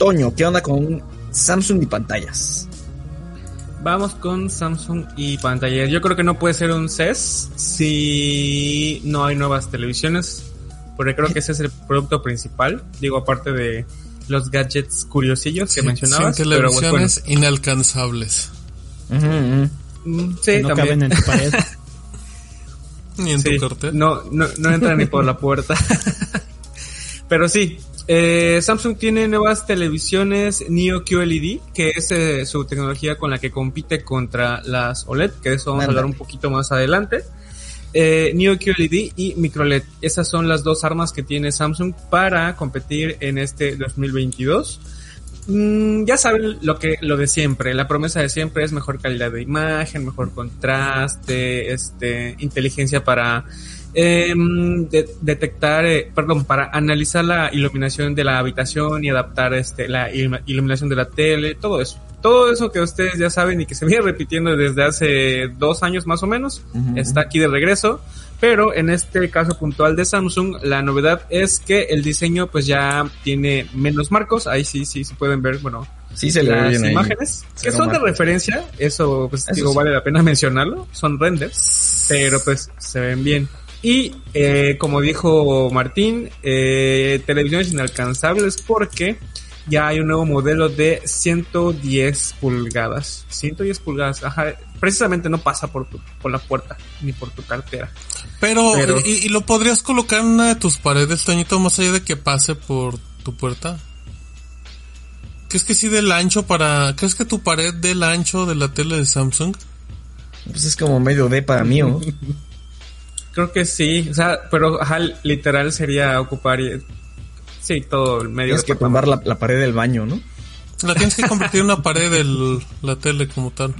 Toño, ¿qué onda con Samsung y pantallas? Vamos con Samsung y pantallas. Yo creo que no puede ser un CES si no hay nuevas televisiones, porque creo que ese es el producto principal. Digo, aparte de los gadgets curiosillos que Sin- mencionabas. Sin pero, pues, televisiones inalcanzables. bueno. Mm, Sí, Que no también. caben en tu pared. Ni en Sí, tu cartel. No, no, no entra ni por la puerta. Pero sí, eh, Samsung tiene nuevas televisiones Neo QLED, que es eh, su tecnología con la que compite contra las OLED, que de eso vamos a hablar un poquito más adelante. Eh, Neo QLED y MicroLED. Esas son las dos armas que tiene Samsung para competir en este 2022. Mm, ya saben lo que lo de siempre, la promesa de siempre es mejor calidad de imagen, mejor contraste, este, inteligencia para em, de- detectar, eh, perdón, para analizar la iluminación de la habitación y adaptar este la ilum- iluminación de la tele, todo eso. Todo eso que ustedes ya saben y que se viene repitiendo desde hace dos años más o menos, está aquí de regreso. Pero en este caso puntual de Samsung, la novedad es que el diseño pues ya tiene menos marcos. Ahí sí, sí se pueden ver, bueno, Sí se le las bien ahí. imágenes que son de referencia. Eso, pues Eso digo, sí. vale la pena mencionarlo. Son renders, pero pues se ven bien. Y eh, como dijo Martín, eh, televisiones inalcanzables porque ya hay un nuevo modelo de 110 pulgadas. 110 pulgadas, ajá. Precisamente no pasa por tu, por la puerta ni por tu cartera. Pero, Pero- ¿y, y lo podrías colocar en una de tus paredes, Toñito, más allá de que pase por tu puerta? ¿Crees que sí del ancho para... ¿Crees que tu pared del ancho de la tele de Samsung? Pues es como medio D para mí, ¿no? Creo que sí, o sea, pero ajá, literal sería ocupar y- sí, todo el medio Tienes que tumbar la, la pared del baño, ¿no? La tienes que convertir en una pared de la tele como tal.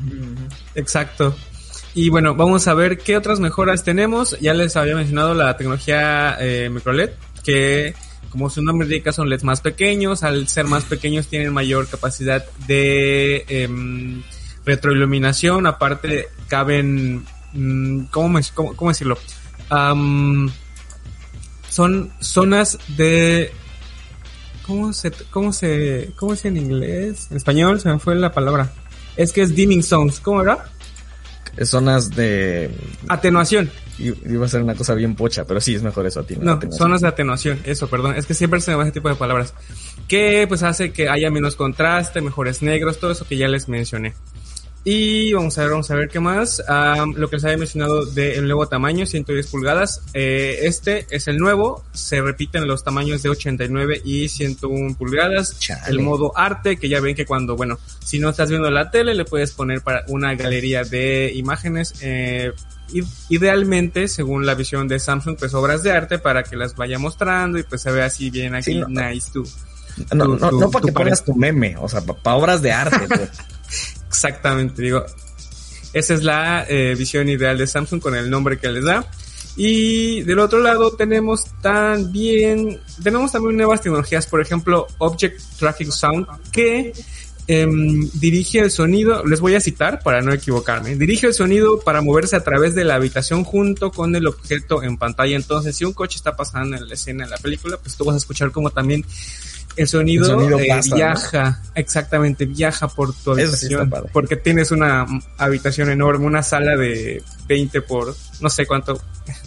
Exacto. Y bueno, vamos a ver qué otras mejoras tenemos. Ya les había mencionado la tecnología eh, microLED, que como su nombre indica son LEDs más pequeños. Al ser más pequeños tienen mayor capacidad de em, retroiluminación. Aparte caben, mm, ¿cómo, me- cómo- cómo decirlo? Am, son zonas de ¿Cómo se, cómo se, cómo es en inglés? En español se me fue la palabra. Es que es dimming zones. ¿Cómo era? Zonas de... Atenuación. Iba a ser una cosa bien pocha, pero sí, es mejor eso a ti. No, Atenuación. zonas de atenuación. Eso, perdón. Es que siempre se me va ese tipo de palabras. Que pues hace que haya menos contraste, mejores negros, todo eso que ya les mencioné. Y vamos a ver, vamos a ver qué más. Am, lo que les había mencionado del nuevo tamaño, 110 pulgadas. Eh, este es el nuevo. Se repiten los tamaños de 89 y 101 pulgadas. Chale. El modo arte, que ya ven que cuando, bueno, si no estás viendo la tele, le puedes poner para una galería de imágenes. Eh, idealmente, según la visión de Samsung, pues obras de arte para que las vaya mostrando y pues se vea así bien aquí, Sí, no. nice tú. No, tu- no, no para que pongas tu meme, o sea, para obras de arte. pues. Exactamente, digo. Esa es la eh, visión ideal de Samsung con el nombre que les da. Y del otro lado tenemos también, tenemos también nuevas tecnologías, por ejemplo, Object Traffic Sound, que em, dirige el sonido, les voy a citar para no equivocarme, dirige el sonido para moverse a través de la habitación junto con el objeto en pantalla. Entonces, si un coche está pasando en la escena de la película, pues tú vas a escuchar como también el sonido, El sonido eh, pasa, ¿no? viaja, exactamente, viaja por tu sí habitación, padre. porque tienes una habitación enorme, una sala de 20 por, no sé cuánto,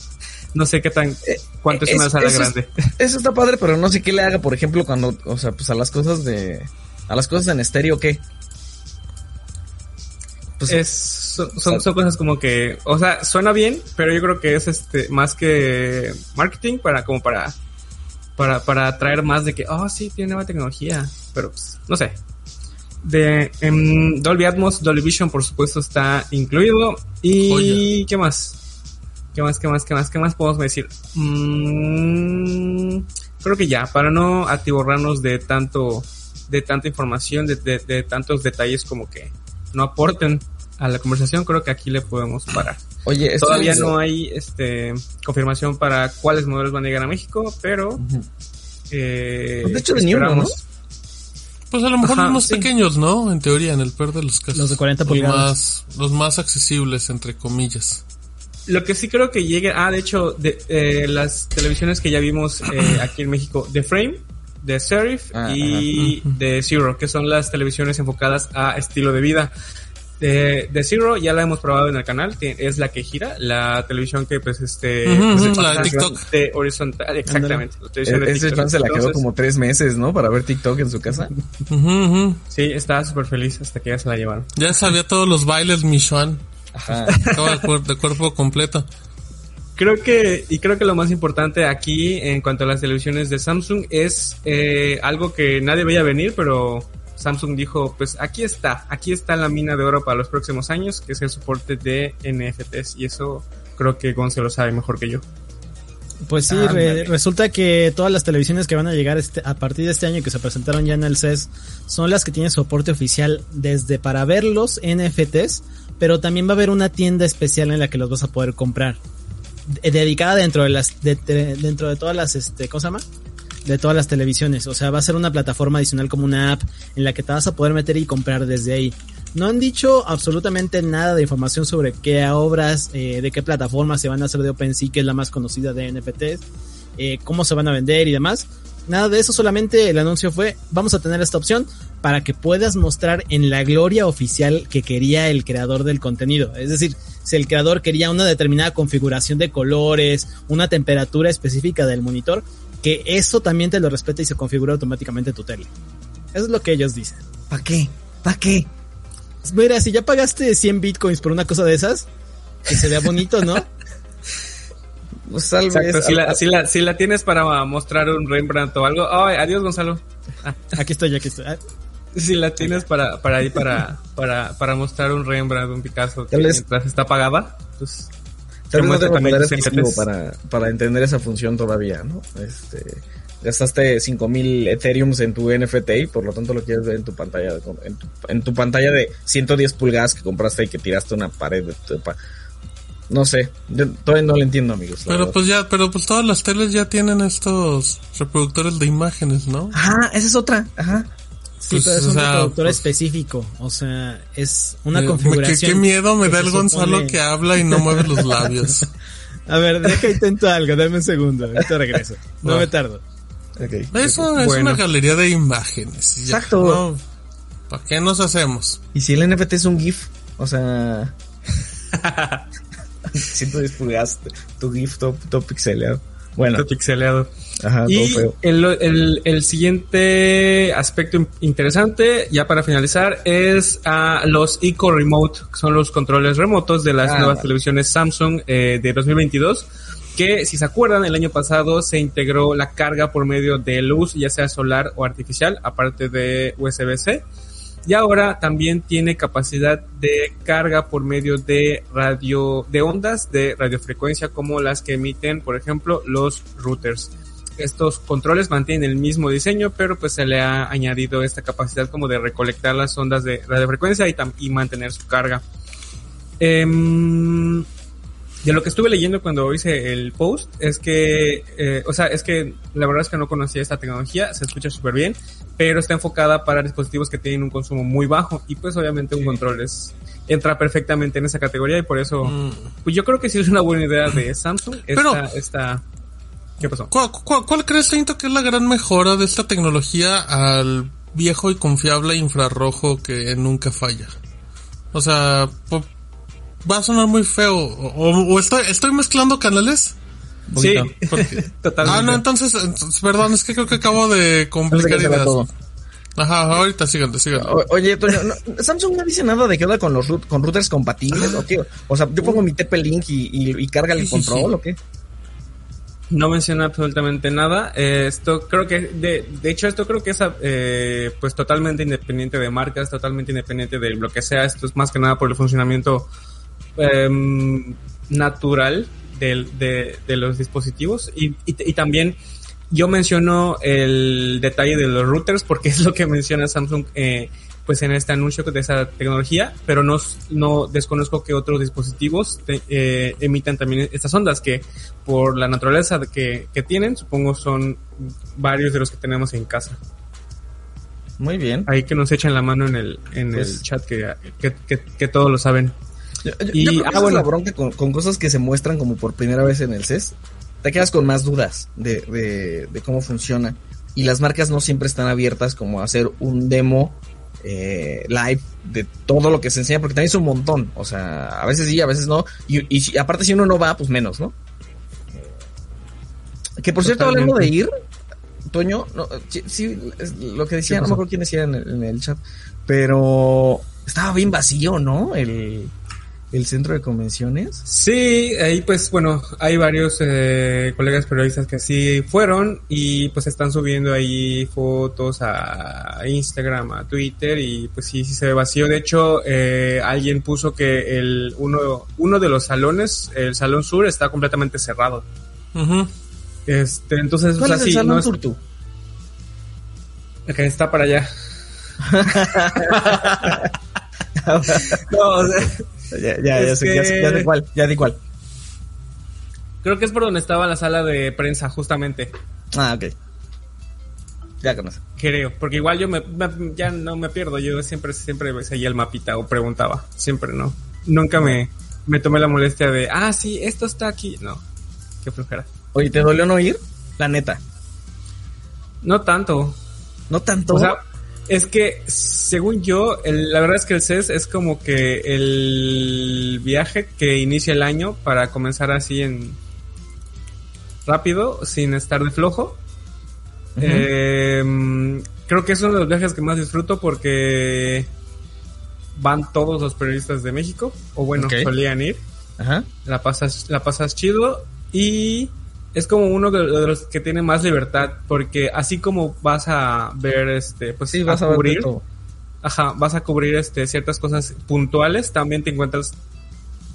no sé qué tan, cuánto es, una sala eso grande. Eso está padre, pero no sé qué le haga, por ejemplo, cuando, o sea, pues a las cosas de, a las cosas en estéreo, ¿qué? Pues, es, son, son, son cosas como que, o sea, suena bien, pero yo creo que es este, más que marketing para, como para, para, para atraer más de que, oh, sí, tiene nueva tecnología, pero pues, no sé. De em, Dolby Atmos, Dolby Vision, por supuesto, está incluido. Y, Joya. ¿qué más? ¿Qué más, qué más, qué más, qué más podemos decir? Mm, creo que ya, para no atiborrarnos de tanto, de tanta información, de, de, de tantos detalles como que no aporten a la conversación, creo que aquí le podemos parar. Oye, esto Todavía es- no hay este confirmación para cuáles modelos van a llegar a México, pero eh, De hecho, de ni uno, esperamos. Pues a lo mejor Ajá, los más sí. pequeños, ¿no? En teoría, en el peor de los casos. Los de 40 Los pulgadas. Más, los más accesibles, entre comillas. Lo que sí creo que llegue, ah, de hecho, de, eh, las televisiones que ya vimos eh, aquí en México, The Frame, The Serif Ah, y The Zero, que son las televisiones enfocadas a estilo de vida. De, The Zero ya la hemos probado en el canal, es la que gira, la televisión que pues este... Ujú, pues, ujú, la de TikTok. De horizontal, exactamente. la televisión de E- Ese TikTok. fan se la quedó Entonces, como tres meses, ¿no? Para ver TikTok en su casa. Sí, estaba súper feliz hasta que ya se la llevaron. Ya sabía todos los bailes, Michuan. Ajá. Estaba de, de cuerpo completo. Creo que, y creo que lo más importante aquí en cuanto a las televisiones de Samsung es eh, algo que nadie veía venir, pero Samsung dijo, pues aquí está, aquí está la mina de oro para los próximos años, que es el soporte de NFTs, y eso creo que Gonce lo sabe mejor que yo. Pues sí, re- resulta que todas las televisiones que van a llegar este, a partir de este año que se presentaron ya en el CES son las que tienen soporte oficial desde para ver los NFTs, pero también va a haber una tienda especial en la que los vas a poder comprar. De- dedicada dentro de las de- de- dentro de todas las este ¿cómo se llama? De todas las televisiones, o sea, va a ser una plataforma adicional como una app en la que te vas a poder meter y comprar desde ahí. No han dicho absolutamente nada de información sobre qué obras, eh, de qué plataformas se van a hacer de OpenSea, que es la más conocida de NFTs, eh, cómo se van a vender y demás. Nada de eso, solamente el anuncio fue, vamos a tener esta opción para que puedas mostrar en la gloria oficial que quería el creador del contenido. Es decir, si el creador quería una determinada configuración de colores, una temperatura específica del monitor, que eso también te lo respeta y se configura automáticamente tu tele. Eso es lo que ellos dicen. ¿Para qué? ¿Para qué? Mira, si ya pagaste 100 bitcoins por una cosa de esas, que se vea bonito, ¿no? Pues Exacto, vez. si la, si, la, si la tienes para mostrar un Rembrandt o algo, ay, adiós Gonzalo. Ah, Aquí estoy, aquí estoy. Ah, si la tienes para, para ahí, para, para, para mostrar un Rembrandt, un Picasso, que mientras está apagada, pues... Tal vez no muestra tengo también poder tus adquisitivo NFTs. para, para entender esa función todavía, ¿no? Este, gastaste 5000 Ethereums en tu NFT y por lo tanto lo quieres ver en tu pantalla, de- en tu, en tu pantalla de 110 pulgadas que compraste y que tiraste una pared de tu pa- No sé, yo todavía no lo entiendo, amigos. Pero verdad. pues ya, pero pues todas las teles ya tienen estos reproductores de imágenes, ¿no? Ajá, esa es otra. Ajá. Sí, Pues, pero es o un sea, reproductor pues- específico. O sea, es una Eh, me- configuración. Qué, qué miedo me que da el Gonzalo supone- que habla y no mueve los labios. A ver, deja intento algo, dame un segundo. Ahorita regreso. No me tardo. Eso es Bueno. una galería de imágenes. Exacto. ¿no? ¿Para qué nos hacemos? Y si el NFT es un GIF, o sea. 110 pulgadas, tu GIF todo, todo pixeleado. Bueno, Todo pixeleado. Ajá, Y feo. el, el, el siguiente aspecto in- interesante, ya para finalizar, es ah, los Eco Remote, que son los controles remotos de las Ah. nuevas televisiones Samsung eh, de 2022. Que si se acuerdan, el año pasado se integró la carga por medio de luz, ya sea solar o artificial, aparte de USB-C. Y ahora también tiene capacidad de carga por medio de radio, de ondas de radiofrecuencia como las que emiten, por ejemplo, los routers. Estos controles mantienen el mismo diseño, pero pues se le ha añadido esta capacidad como de recolectar las ondas de radiofrecuencia y, mantener su carga. Em, de lo que estuve leyendo cuando hice el post es que, eh, o sea, es que la verdad es que no conocía esta tecnología, se escucha súper bien, pero está enfocada para dispositivos que tienen un consumo muy bajo y pues obviamente un control es entra perfectamente en esa categoría y por eso Mm. pues yo creo que sí es una buena idea de Samsung esta, Pero- esta ¿qué pasó? ¿Cuál, cuál, cuál crees, Tinto, que es la gran mejora de esta tecnología al viejo y confiable infrarrojo que nunca falla? O sea, po- va a sonar muy feo. O, estoy, estoy mezclando canales. Sí, Porque- totalmente. Ah, no, entonces, entonces, perdón, es que creo que acabo de complicar ideas. todo. Ajá, ahorita síganle, síganle. O- Oye, Toño, no, Samsung no dice nada de qué onda con los root- con routers compatibles o qué. O sea, yo pongo mi TP-Link y, y, y carga el Sí, sí, control sí. o qué. No menciona absolutamente nada. Eh, esto creo que, de, de hecho, esto creo que es eh, pues totalmente independiente de marcas, totalmente independiente de lo que sea. Esto es más que nada por el funcionamiento em, natural de los dispositivos y, y, y también yo menciono el detalle de los routers porque es lo que menciona Samsung eh, pues en este anuncio de esa tecnología, pero no, no desconozco que otros dispositivos te- eh, emitan también estas ondas que por la naturaleza que, que tienen, supongo son varios de los que tenemos en casa. Muy bien. Ahí que nos echan la mano en el, en Pues- el chat que, que, que, todos lo saben. Yo, yo- Y- yo creo que ah, esa es bueno. la bronca con, con cosas que se muestran como por primera vez en el CES. Te quedas con más dudas de, de, de cómo funciona. Y las marcas no siempre están abiertas como a hacer un demo eh, live de todo lo que se enseña, porque también es un montón. O sea, a veces sí, a veces no. Y, aparte si uno no va, pues menos, ¿no? Que por cierto, hablando de ir, Toño, no, sí, lo que decía, ¿Qué no me acuerdo quién decía en el, en el chat, pero estaba bien vacío, ¿no? El, el centro de convenciones. Sí, ahí pues bueno, hay varios eh, colegas periodistas que sí fueron y pues están subiendo ahí fotos a Instagram, a Twitter y pues sí, sí se ve vacío. De hecho, eh, alguien puso que el uno, uno de los salones, el salón sur, está completamente cerrado. Ujú. Este, entonces, o ¿Cuál sea, es el sí, salón no es- sur tú? que está para allá. no, o sea, Ya, ya, sé, ya, sé, ya sé cuál, ya di cuál. creo que es por donde estaba la sala de prensa, justamente. Ah, ok. Ya conoce. Creo, porque igual yo me, me- ya no me pierdo, yo siempre siempre seguía el mapita o preguntaba, siempre no. Nunca me, me tomé la molestia de, ah, sí, esto está aquí. No, qué flojera. Oye, ¿te dolió no ir? La neta. No tanto. No tanto. O sea, es que según yo, el- la verdad es que el CES es como que el viaje que inicia el año para comenzar así en rápido, sin estar de flojo. Eh, creo que es uno de los viajes que más disfruto porque van todos los periodistas de México, o bueno, solían ir. Ajá. La pasas, la pasas chido y es como uno de de los que tiene más libertad porque así como vas a ver este pues Sí, vas a, cubrir ajá vas a cubrir este ciertas cosas puntuales también te encuentras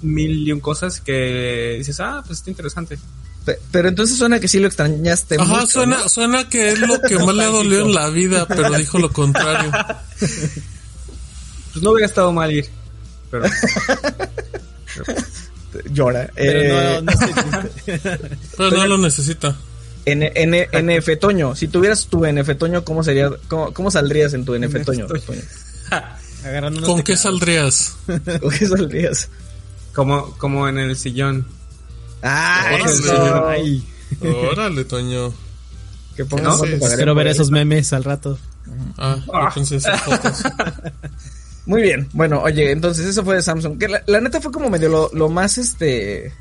mil y un cosas que dices ah pues está interesante Pe- Pero entonces suena que sí lo extrañaste Ajá, mucho, suena, ¿no? suena que es lo que más le dolió en la vida, pero dijo lo contrario. pues no hubiera estado mal ir pero Llora. Pero Eh, no, no triste. Pero no lo necesita. N- N- NF Toño, si tuvieras tu NF Toño, ¿cómo sería? ¿Cómo, cómo saldrías en tu NF Toño? ¿Con qué saldrías? ¿Con qué saldrías? como como en el sillón Ah, Órale. eso. Ay, Órale, Toño. Que por ver esos memes al rato. Ah, yo pensé esas fotos. Muy bien, bueno, oye, entonces eso fue de Samsung. Que la, la neta fue como medio lo, lo más este.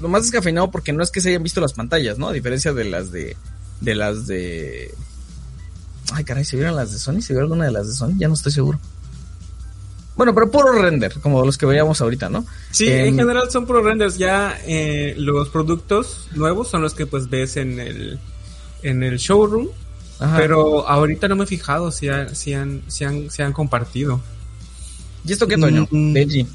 Lo más descafeinado porque no es que se hayan visto las pantallas, ¿no? A diferencia de las de. De las de. Ay, caray, ¿se vieron las de Sony? ¿Se vio alguna de las de Sony? Ya no estoy seguro. Bueno, pero puro render, como los que veíamos ahorita, ¿no? Sí, Em, en general son puro renders. Ya eh, los productos nuevos son los que pues ves en el en el showroom. ajá. Pero ahorita no me he fijado si, ha- si, han, si, han, si han compartido. ¿Y esto qué, Toño? Mm, De LG.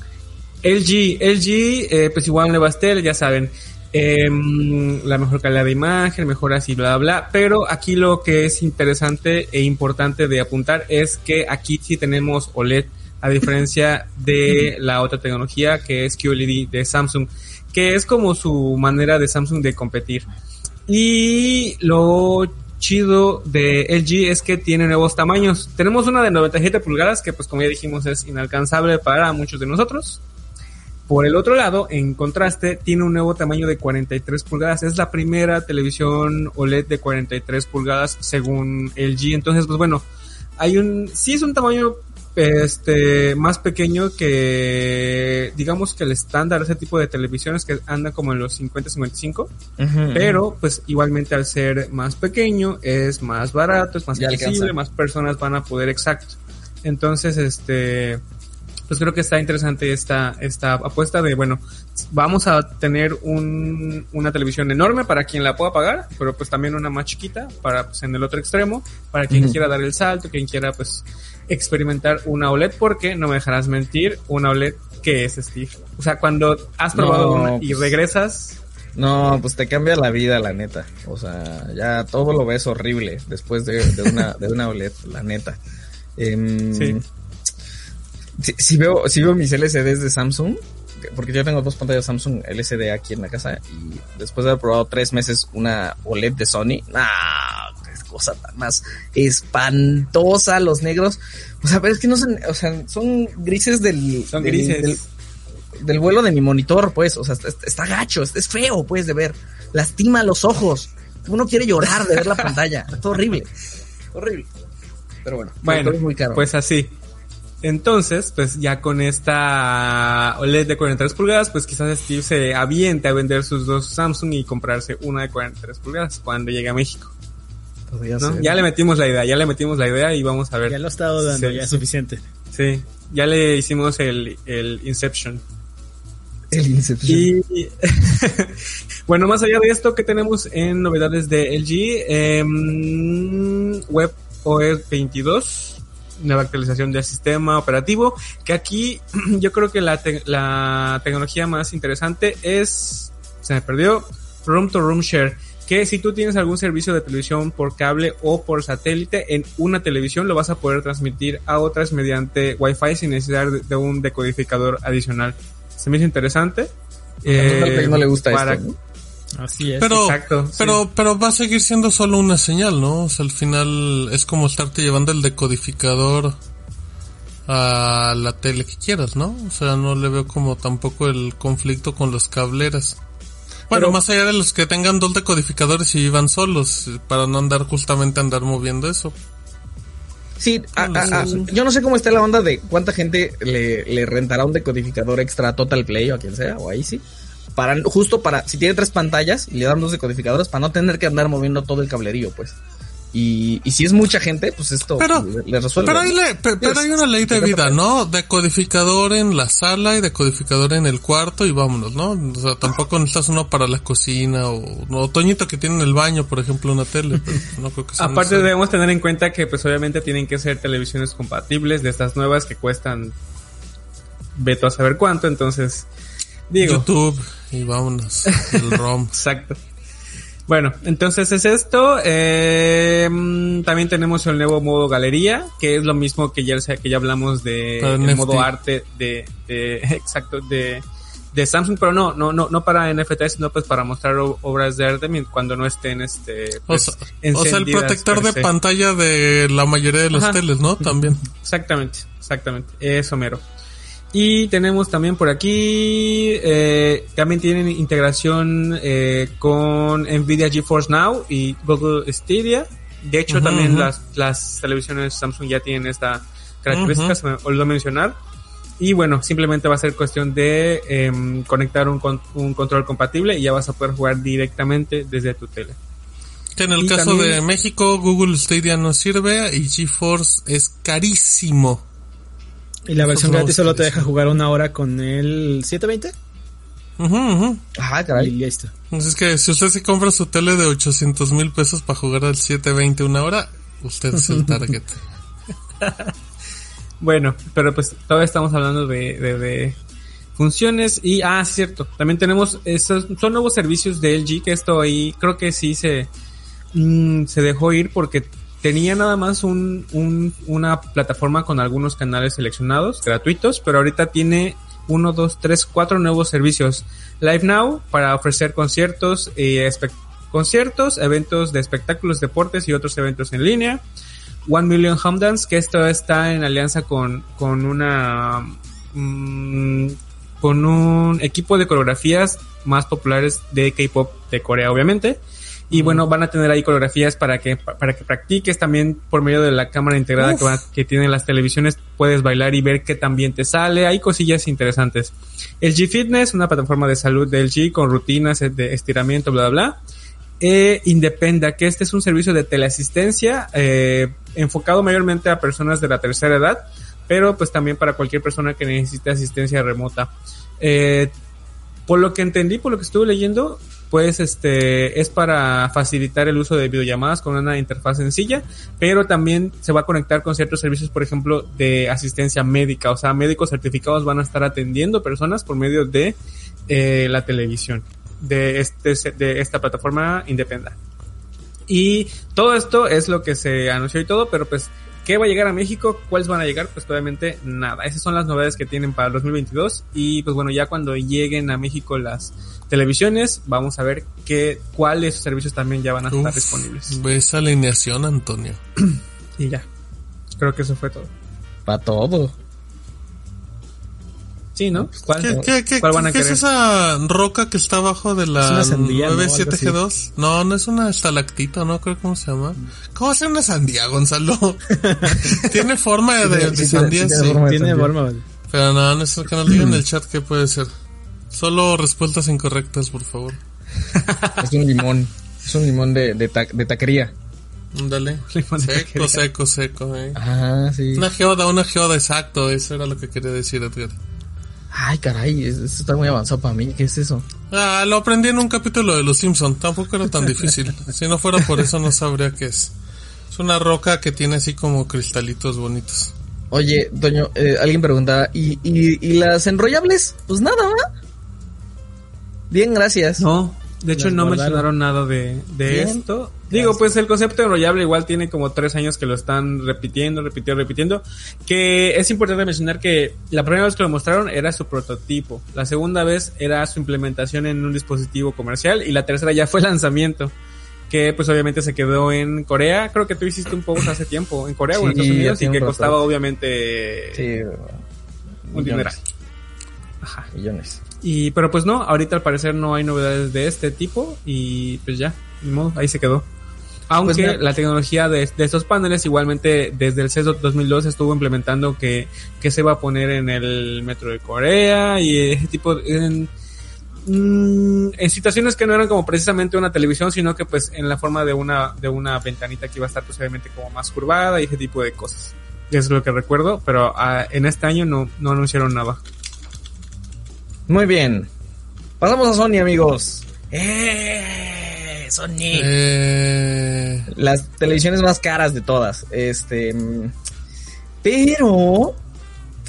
LG, LG, eh, pues igual Nebastel, ya saben. em, la mejor calidad de imagen, mejor así, bla, bla, bla. Pero aquí lo que es interesante e importante de apuntar es que aquí sí tenemos OLED, a diferencia de la otra tecnología que es QLED de Samsung, que es como su manera de Samsung de competir. Y lo chido de LG es que tiene nuevos tamaños. Tenemos una de 97 pulgadas que pues como ya dijimos es inalcanzable para muchos de nosotros. Por el otro lado, en contraste, tiene un nuevo tamaño de 43 pulgadas. Es la primera televisión OLED de 43 pulgadas según LG. Entonces, pues bueno, hay un, sí es un tamaño este más pequeño que digamos que el estándar ese tipo de televisiones que anda como en los 50-55 Ujú. pero pues igualmente al ser más pequeño es más barato, es más accesible, más personas van a poder exacto. Entonces, este pues creo que está interesante esta esta apuesta de bueno, vamos a tener un, una televisión enorme para quien la pueda pagar, pero pues también una más chiquita para pues en el otro extremo, para quien quiera dar el salto, quien quiera pues experimentar una OLED porque no me dejarás mentir, una OLED que es Steve. O sea, cuando has probado No, una y pues- regresas No, pues te cambia la vida, la neta. O sea, ya todo lo ves horrible después de, de una, de una OLED, la neta. Em, Sí. si, si veo, si veo mis LCDs de Samsung, porque yo tengo dos pantallas Samsung LCD aquí en la casa y después de haber probado tres meses una OLED de Sony, ¡nah! qué cosa tan más espantosa los negros. O sea, pero es que no son, o sea, son grises del, Son del- grises. del, del vuelo de mi monitor, pues, o sea, está, está gacho, es, es feo, pues, de ver. Lastima los ojos. Uno quiere llorar de ver la pantalla. Está horrible. Horrible. Pero bueno, Bueno, todo es muy caro. pues así. Entonces, pues ya con esta OLED de 43 pulgadas, pues quizás Steve se aviente a vender sus dos Samsung y comprarse una de 43 pulgadas cuando llegue a México. Podría ¿no? ser. Ya le metimos la idea, ya le metimos la idea y vamos a ver. Ya lo he estado dando, Sí, ya es suficiente. Sí, ya le hicimos el, el Inception. El Inception. Y bueno, más allá de esto, que tenemos en novedades de LG? Em, Web OS 22, nueva actualización del sistema operativo, que aquí yo creo que la, te- la tecnología más interesante es, se me perdió, Room to Room Share, que si tú tienes algún servicio de televisión por cable o por satélite en una televisión, lo vas a poder transmitir a otras mediante Wi-Fi sin necesidad de, un decodificador adicional. Se me hizo interesante. A no le gusta Eh, para- esto, ¿no? Así es. Pero, Exacto, sí. pero, pero va a seguir siendo solo una señal, ¿no? O sea, al final es como estarte llevando el decodificador a la tele que quieras, ¿no? O sea, no le veo como tampoco el conflicto con los cableras. Bueno, Pero- más allá de los que tengan dos decodificadores y vivan solos, para no andar justamente andar moviendo eso. Sí, a- a- a- yo no sé cómo está la onda de cuánta gente le, le rentará un decodificador extra a Total Play o a quien sea, o ahí sí. Para, justo para, si tiene tres pantallas y le dan dos decodificadores, para no tener que andar moviendo todo el cablerío, pues. Y, y si es mucha gente, pues esto Pero- le, le resuelve. Pero hay, le- pe- pero hay una ley de vida, pues. ¿no? Decodificador en la sala y decodificador en el cuarto y vámonos, ¿no? O sea, tampoco necesitas uno para la cocina o, o Toñito que tiene en el baño, por ejemplo, una tele. pero no creo que sea Aparte necesario. debemos tener en cuenta que pues obviamente tienen que ser televisiones compatibles de estas nuevas que cuestan veto a saber cuánto, entonces digo, YouTube y vámonos. El ROM. exacto. Bueno, entonces es esto. eh, mm, también tenemos el nuevo modo galería, que es lo mismo que ya, que ya hablamos de el modo arte de, de exacto de, de Samsung, pero no, no, no, no para NFT, sino pues para mostrar obras de arte cuando no estén este O pues, sea, o sea, el protector de pantalla de la mayoría de Ajá. teles, ¿no? También. Exactamente, exactamente. Eso mero. Y tenemos también por aquí, eh, también tienen integración eh, con Nvidia GeForce Now y Google Stadia. De hecho, también las, las televisiones Samsung ya tienen esta característica, se me olvidó mencionar. Y bueno, simplemente va a ser cuestión de em, conectar un, con- un control compatible y ya vas a poder jugar directamente desde tu tele. Que en el Y caso también- de México, Google Stadia no sirve y GeForce es carísimo. Y la versión gratis solo te deja jugar una hora con el 720 Ujú, ujú. Ajá, y caray. listo. Entonces es que si usted se compra su tele de 800 mil pesos para jugar al 720 una hora, usted es el target. Bueno, pero pues todavía estamos hablando de, de, de funciones y, ah, es cierto, también tenemos, esos, son nuevos servicios de LG que esto ahí creo que sí se, mm, se dejó ir porque tenía nada más un, un, una plataforma con algunos canales seleccionados, gratuitos, pero ahorita tiene uno, dos, tres, cuatro nuevos servicios. Live Now para ofrecer conciertos espe- conciertos, eventos de espectáculos, deportes y otros eventos en línea. One Million Home Dance, que esto está en alianza con, con una mm, con un equipo de coreografías más populares de K-pop de Corea, obviamente. Y bueno, van a tener ahí coreografías para que, para que practiques también por medio de la cámara integrada que, van a- que tienen las televisiones. Puedes bailar y ver qué también te sale. Hay cosillas interesantes. El G Fitness, una plataforma de salud del G con rutinas de estiramiento, bla, bla, bla. E Independa, que este es un servicio de teleasistencia eh, enfocado mayormente a personas de la tercera edad, pero pues también para cualquier persona que necesite asistencia remota. Eh, por lo que entendí, por lo que estuve leyendo, pues este es para facilitar el uso de videollamadas con una interfaz sencilla, pero también se va a conectar con ciertos servicios, por ejemplo, de asistencia médica, o sea, médicos certificados van a estar atendiendo personas por medio de eh, la televisión. de, este, de esta plataforma independiente. Y todo esto es lo que se anunció y todo, pero pues, ¿qué va a llegar a México? ¿Cuáles van a llegar? Pues obviamente nada. Esas son las novedades que tienen para el 2022. Y pues bueno, ya cuando lleguen a México las televisiones, vamos a ver qué, cuáles servicios también ya van a estar disponibles. Ve esa alineación, Antonio. Y ya. Creo que eso fue todo. Para todo. Sí, ¿no? ¿Cuál, ¿Qué, qué, qué, cuál van a qué es esa roca que está abajo de la una sandía, ¿no? 97G2? No, no es una estalactita, no creo cómo se llama. ¿Cómo hace una sandía, Gonzalo? tiene forma de, sandía, sí tiene sí. forma. Forma. Pero no, no es que nos digan en el chat qué puede ser. Solo respuestas incorrectas, por favor. Es un limón. Es un limón de, de, ta- de taquería. Dale. Limón de Seco, taquería. seco, seco, eh. Ah, sí. Una geoda, una geoda, exacto. Eso era lo que quería decir, Edgar. Ay, caray, es- esto está muy avanzado para mí. ¿Qué es eso? Ah, lo aprendí en un capítulo de Los Simpson. Tampoco era tan difícil. si no fuera por eso, no sabría qué es. Es una roca que tiene así como cristalitos bonitos. Oye, Doño, eh, alguien preguntaba, ¿y, y, ¿y las enrollables? Pues nada, ¿va? Bien, gracias. No, de hecho no guardaron. mencionaron nada de, de Bien. esto. Digo, pues el concepto enrollable igual tiene como tres años que lo están repitiendo, repitiendo, repitiendo. Que es importante mencionar que la primera vez que lo mostraron era su prototipo. La segunda vez era su implementación en un dispositivo comercial. Y la tercera ya fue lanzamiento. Que pues obviamente se quedó en Corea. Creo que tú hiciste un post hace tiempo en Corea o en Estados Unidos. Y que costaba obviamente Sí, un dineral. millones. Ajá. Millones. Y, pero pues no, ahorita al parecer no hay novedades de este tipo y pues ya, ni modo, ahí se quedó. Aunque Pues la tecnología de, de estos paneles igualmente desde el CES 2002 estuvo implementando que, que se va a poner en el metro de Corea y ese tipo de- en, mm, en situaciones que no eran como precisamente una televisión, sino que pues en la forma de una, de una ventanita que iba a estar pues obviamente como más curvada y ese tipo de cosas. Eso es lo que recuerdo, pero ah, en este año no, no anunciaron nada. Muy bien. Pasamos a Sony, amigos. ¡Eh! Sony. Eh, Las televisiones más caras de todas. Este. Pero.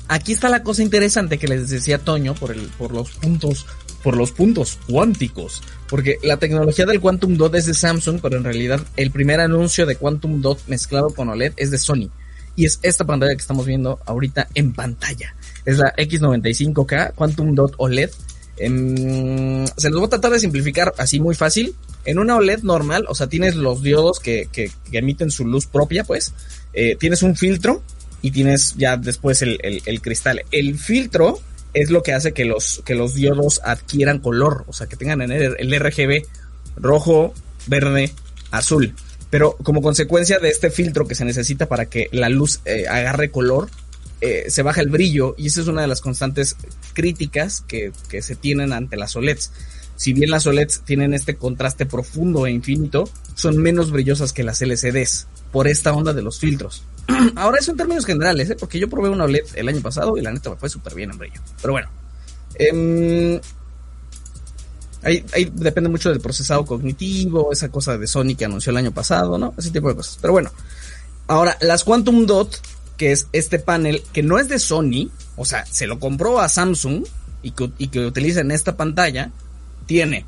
Aquí está la cosa interesante que les decía Toño por, el, por los puntos. Por los puntos cuánticos. Porque la tecnología del Quantum Dot es de Samsung, pero en realidad el primer anuncio de Quantum Dot mezclado con OLED es de Sony. Y es esta pantalla que estamos viendo ahorita en pantalla. Es la X95K Quantum Dot OLED. Em, se los voy a tratar de simplificar así muy fácil. En una OLED normal, o sea, tienes los diodos que, que- emiten su luz propia, pues. Eh, tienes un filtro y tienes ya después el, el- el cristal. El filtro es lo que hace que los, que los diodos adquieran color, o sea, que tengan en el, el RGB rojo, verde, azul. Pero como consecuencia de este filtro que se necesita para que la luz eh, agarre color, eh, se baja el brillo y esa es una de las constantes críticas que, que se tienen ante las OLEDs. Si bien las OLEDs tienen este contraste profundo e infinito, son menos brillosas que las LCDs por esta onda de los filtros. Ahora eso en términos generales, ¿eh? porque yo probé una OLED el año pasado y la neta me fue súper bien en brillo. Pero bueno, em, ahí, ahí depende mucho del procesado cognitivo, esa cosa de Sony que anunció el año pasado, ¿no? Ese tipo de cosas. Pero bueno, ahora las Quantum Dot, que es este panel que no es de Sony, o sea, se lo compró a Samsung y que, y que utiliza en esta pantalla, tiene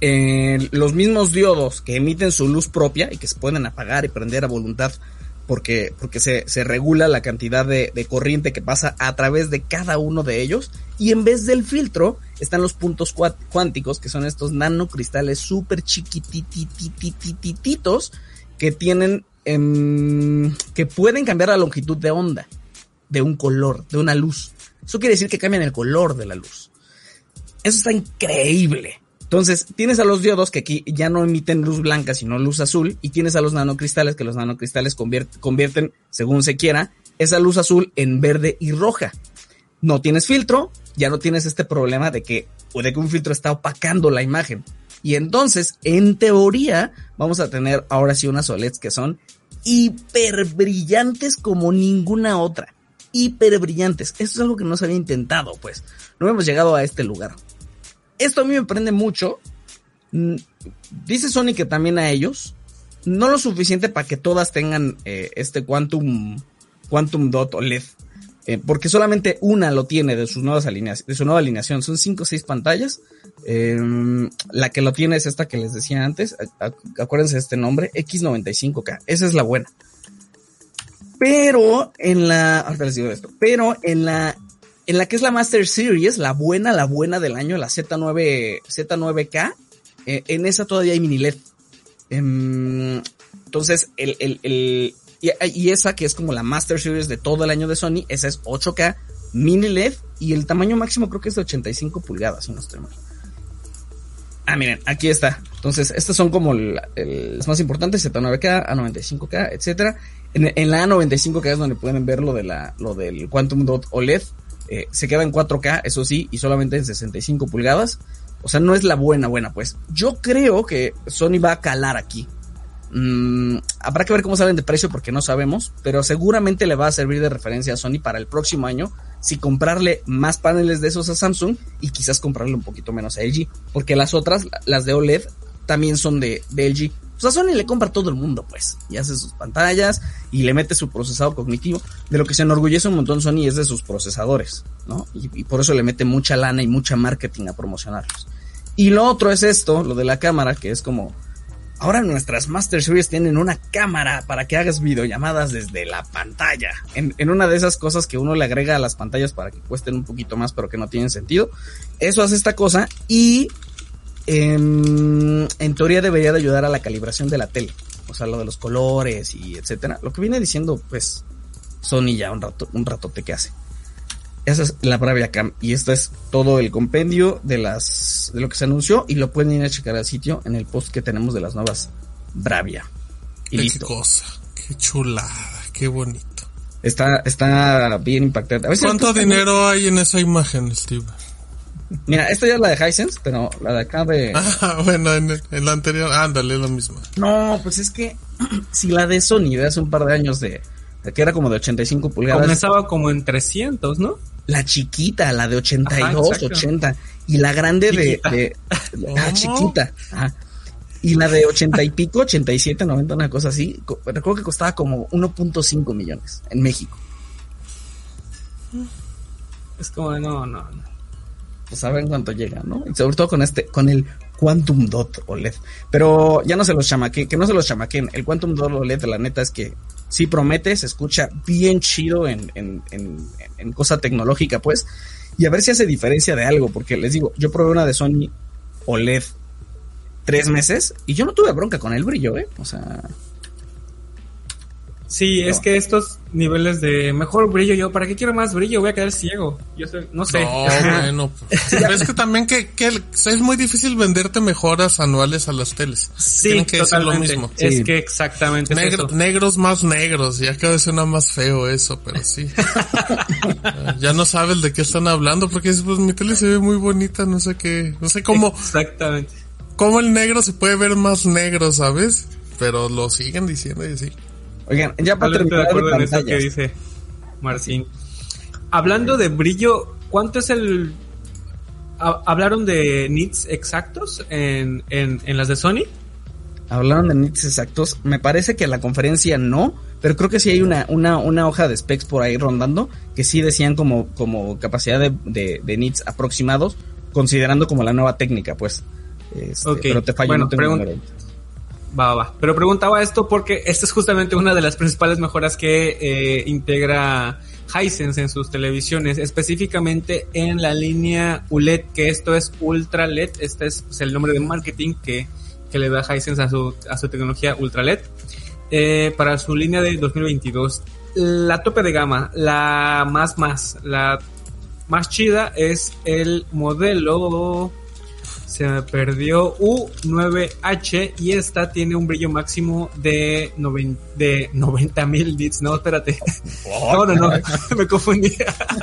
eh, los mismos diodos que emiten su luz propia y que se pueden apagar y prender a voluntad porque, porque se, se regula la cantidad de, de corriente que pasa a través de cada uno de ellos. Y en vez del filtro están los puntos cuánticos que son estos nanocristales súper chiquititititititos que tienen em, que pueden cambiar la longitud de onda de un color, de una luz. Eso quiere decir que cambian el color de la luz. Eso está increíble. Entonces, tienes a los diodos que aquí ya no emiten luz blanca, sino luz azul, y tienes a los nanocristales, que los nanocristales convier- convierten, según se quiera, esa luz azul en verde y roja. No tienes filtro, ya no tienes este problema de que, o de que un filtro está opacando la imagen. Y entonces, en teoría, vamos a tener ahora sí unas OLEDs que son hiper brillantes como ninguna otra. Hiper brillantes. Esto es algo que no se había intentado, pues. No hemos llegado a este lugar. Esto a mí me prende mucho. Mm, Dice Sony que también a ellos. No lo suficiente para que todas tengan eh, este Quantum, Quantum Dot OLED. Eh, porque solamente una lo tiene de sus nuevas alineaciones, de su nueva alineación. Son cinco o seis pantallas. Eh, la que lo tiene es esta que les decía antes. acuérdense de este nombre, X95K. Esa es la buena. Pero en la, ahorita les digo esto, pero en la, en la que es la Master Series, la buena, la buena del año, la Z9, Z9K, eh, en esa todavía hay mini LED. Em, entonces, el, el, el, y, esa que es como la Master Series de todo el año de Sony, esa es 8K, mini LED y el tamaño máximo creo que es de 85 pulgadas, si no estoy mal. Ah, miren, aquí está. Entonces, estas son como las más importantes, Z9K, A95K, etcétera. En, la A95K es donde pueden ver lo de la, lo del Quantum Dot OLED. Eh, se queda en 4K, eso sí, y solamente en 65 pulgadas. O sea, no es la buena, buena, pues. Yo creo que Sony va a calar aquí. Mm, habrá que ver cómo salen de precio porque no sabemos, pero seguramente le va a servir de referencia a Sony para el próximo año si comprarle más paneles de esos a Samsung y quizás comprarle un poquito menos a LG, porque las otras, las de OLED, también son de, LG. O sea, Sony le compra todo el mundo, pues, y hace sus pantallas y le mete su procesado cognitivo. De lo que se enorgullece un montón Sony es de sus procesadores, ¿no? Y, y por eso le mete mucha lana y mucha marketing a promocionarlos. Y lo otro es esto, lo de la cámara, que es como, Ahora nuestras Master Series tienen una cámara para que hagas videollamadas desde la pantalla. En, una de esas cosas que uno le agrega a las pantallas para que cuesten un poquito más pero que no tienen sentido. Eso hace esta cosa y en, en teoría debería de ayudar a la calibración de la tele. O sea, lo de los colores y etcétera. Lo que viene diciendo pues Sony ya un rato, un ratote que hace. Esa es la Bravia Cam y esto es todo el compendio de las de lo que se anunció y lo pueden ir a checar al sitio en el post que tenemos de las nuevas Bravia. Y qué cosa, qué chulada, qué bonito. Está está bien impactante. ¿Cuánto dinero hay en esa imagen, Steve? Mira, esta ya es la de Hisense, pero la de acá de... Ah, bueno, en, la anterior, ándale, la misma. No, pues es que si la de Sony de hace un par de años de... que era como de 85 pulgadas. Comenzaba como en 300, ¿no? La chiquita, la de 82, 80, y la grande de, la chiquita, y la de 80 y pico, 87, 90, una cosa así, recuerdo que costaba como 1.5 millones en México. Es como, no, no, no. Pues saben cuánto llega, ¿no? Y sobre todo con este, con el Quantum Dot OLED. Pero ya no se los chamaquen, que no se los chamaquen. El Quantum Dot OLED, la neta es que sí promete, se escucha bien chido en, en, en, cosa tecnológica, pues. Y a ver si hace diferencia de algo, porque les digo, yo probé una de Sony OLED tres meses y yo no tuve bronca con el brillo, ¿eh? O sea, Sí, es que estos niveles de mejor brillo, yo, ¿para qué quiero más brillo? Voy a quedar ciego. Yo no sé. No, bueno. Pues, es que también que, es muy difícil venderte mejoras anuales a las teles. Sí, que lo mismo. Es que exactamente Negros más negros, ya cada vez suena más feo eso, pero sí. ya no sabes de qué están hablando porque pues mi tele se ve muy bonita, no sé qué, no sé cómo. Exactamente. Cómo el negro se puede ver más negro, ¿sabes? Pero lo siguen diciendo y así. Oigan, ya para terminar de acuerdo en eso que dice Martín. Hablando de brillo, ¿cuánto es el ¿Hablaron de nits exactos en, en, en, las de Sony? Hablaron de nits exactos. Me parece que en la conferencia no, pero creo que sí hay una, una, una hoja de specs por ahí rondando que sí decían como, como capacidad de, de, nits aproximados, considerando como la nueva técnica, pues. Este, Pero te fallo, no tengo Va, va, Pero preguntaba esto porque esta es justamente una de las principales mejoras que eh, integra Hisense en sus televisiones, específicamente en la línea ULED, que esto es Ultra LED. Este es pues, el nombre de marketing que, que le da Hisense a su, a su tecnología Ultra LED. Eh, para su línea de 2022. La tope de gama, la más más, la más chida es el modelo se me perdió U9H y esta tiene un brillo máximo de, de 90 mil nits. No, espérate. No, no, no, me confundí.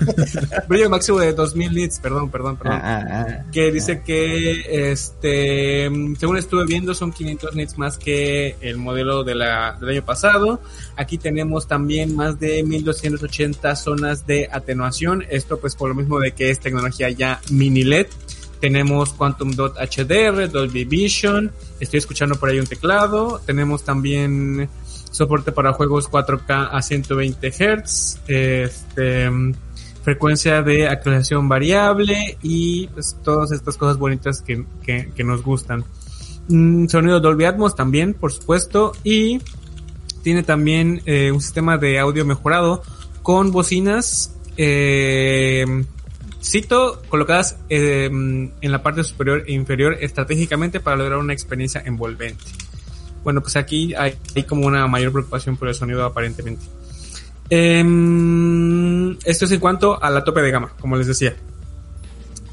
brillo máximo de 2000 nits, perdón, perdón, perdón. Ah, ah, ah. que dice que, este, según estuve viendo, son 500 nits más que el modelo de la, del año pasado. Aquí tenemos también más de 1280 zonas de atenuación. Esto pues por lo mismo de que es tecnología ya mini LED tenemos Quantum Dot HDR, Dolby Vision, estoy escuchando por ahí un teclado, tenemos también soporte para juegos 4K a 120 Hz, este, frecuencia de actualización variable y pues, todas estas cosas bonitas que, que, que nos gustan. Mm, sonido Dolby Atmos también, por supuesto, y tiene también eh, un sistema de audio mejorado con bocinas, eh, cito, colocadas eh, en la parte superior e inferior estratégicamente para lograr una experiencia envolvente. Bueno, pues aquí hay, como una mayor preocupación por el sonido aparentemente. Em, esto es en cuanto a la tope de gama, como les decía.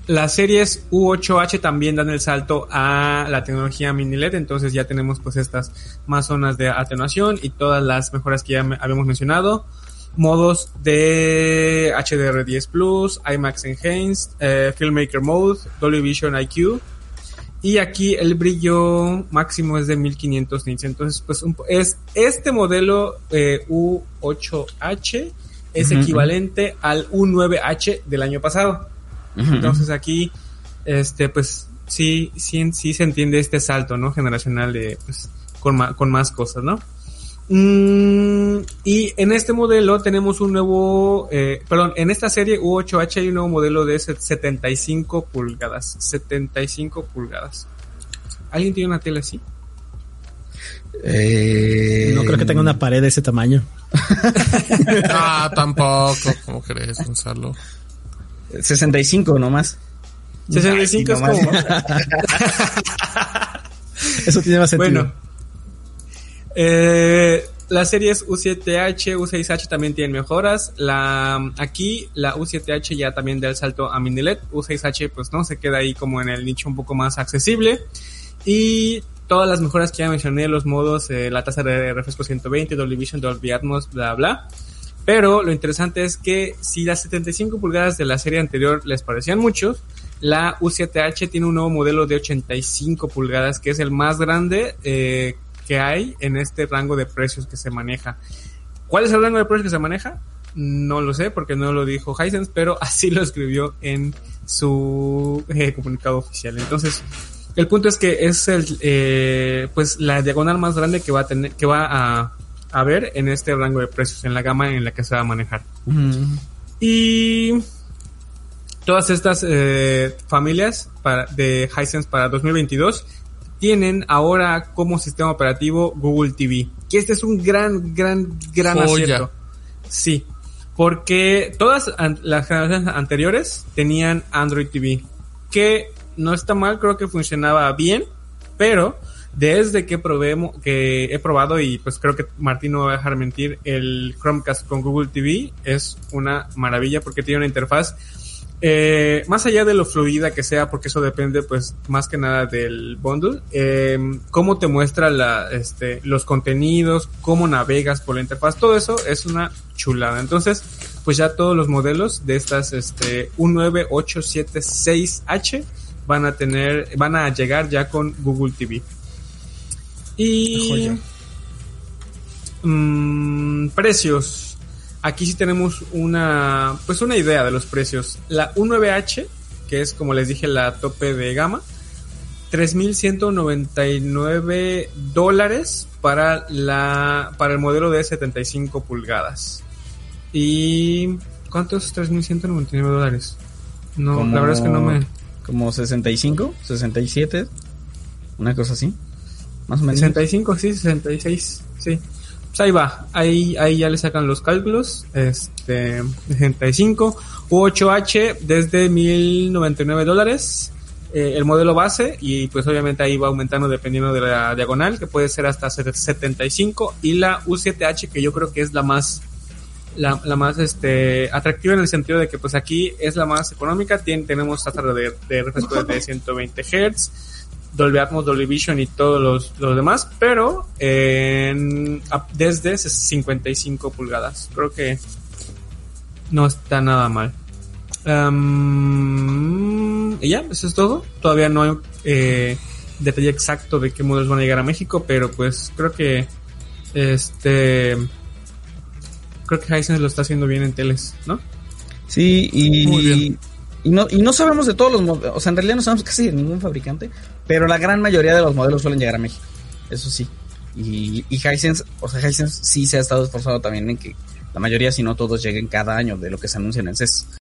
Las series U8H también dan el salto a la tecnología mini LED, entonces ya tenemos pues estas más zonas de atenuación y todas las mejoras que ya habíamos mencionado. Modos de HDR10 Plus, IMAX Enhanced, eh, Filmmaker Mode, Dolby Vision IQ, y aquí el brillo máximo es de 1500 nits. Entonces, pues es este modelo eh, U8H es equivalente al U9H del año pasado. Entonces aquí, este, pues sí, sí, sí se entiende este salto, ¿no? Generacional de, pues, con, con más cosas, ¿no? Mm, y en este modelo tenemos un nuevo, eh, perdón, en esta serie U8H hay un nuevo modelo de 75 pulgadas. 75 pulgadas. ¿Alguien tiene una tele así? Eh... No creo que tenga una pared de ese tamaño. ah, tampoco. ¿Cómo crees, Gonzalo? 65 nomás. 65 es como. Eso tiene más sentido. Bueno, eh, las series U7H, U6H también tienen mejoras. La, aquí la U7H ya también da el salto a mini LED. U6H pues no, se queda ahí como en el nicho un poco más accesible. Y todas las mejoras que ya mencioné, los modos, eh, la tasa de refresco 120, Dolby Vision, Dolby Atmos, bla, bla. Pero lo interesante es que si las 75 pulgadas de la serie anterior les parecían muchos, la U7H tiene un nuevo modelo de 85 pulgadas que es el más grande eh, que hay en este rango de precios que se maneja. ¿Cuál es el rango de precios que se maneja? No lo sé porque no lo dijo Hisense, pero así lo escribió en su eh, comunicado oficial. Entonces, el punto es que es el, eh, pues la diagonal más grande que va a tener, que va a, a ver en este rango de precios, en la gama en la que se va a manejar. Y todas estas eh, familias para, de Hisense para 2022 tienen ahora como sistema operativo Google TV. Que este es un gran, gran, gran acierto. Sí. Porque todas las generaciones anteriores tenían Android TV. Que no está mal, creo que funcionaba bien. Pero desde que probé, que he probado y pues creo que Martín no va a dejar mentir, el Chromecast con Google TV es una maravilla porque tiene una interfaz eh, más allá de lo fluida que sea, porque eso depende pues más que nada del bundle, eh, cómo te muestra la, este, los contenidos, cómo navegas por la interfaz, todo eso es una chulada. Entonces, pues ya todos los modelos de estas este, U9876H van a tener, van a llegar ya con Google TV. Y mmm, precios. Aquí sí tenemos una, pues una idea de los precios. La U9H, que es como les dije la tope de gama, 3.199 dólares para la, para el modelo de 75 pulgadas. ¿Y cuánto es 3.199 dólares? No, Como- la verdad es que no me... Como 65, 67, una cosa así. Más o menos. 65, sí, 66, sí. Pues ahí va, ahí, ahí ya le sacan los cálculos. Este, 65, U8H desde 1099 dólares. eh, el modelo base y pues obviamente ahí va aumentando dependiendo de la diagonal que puede ser hasta 75 y la U7H que yo creo que es la más la, la más este atractiva en el sentido de que pues aquí es la más económica Tien- tenemos tasa de, de refresco de 120 Hz Dolby Atmos, Dolby Vision y todos los, los demás, pero en, desde 55 pulgadas. Creo que no está nada mal. Am, y ya, eso es todo. Todavía no hay eh, detalle exacto de qué modelos van a llegar a México, pero pues creo que este creo que Hisense lo está haciendo bien en teles, ¿no? Sí, y, Muy bien. y no, y no sabemos de todos los modelos, o sea, en realidad no sabemos casi de ningún fabricante, pero la gran mayoría de los modelos suelen llegar a México. Eso sí. Y, y Hisense, o sea, Hisense sí se ha estado esforzado también en que la mayoría, si no todos, lleguen cada año de lo que se anuncia en el CES.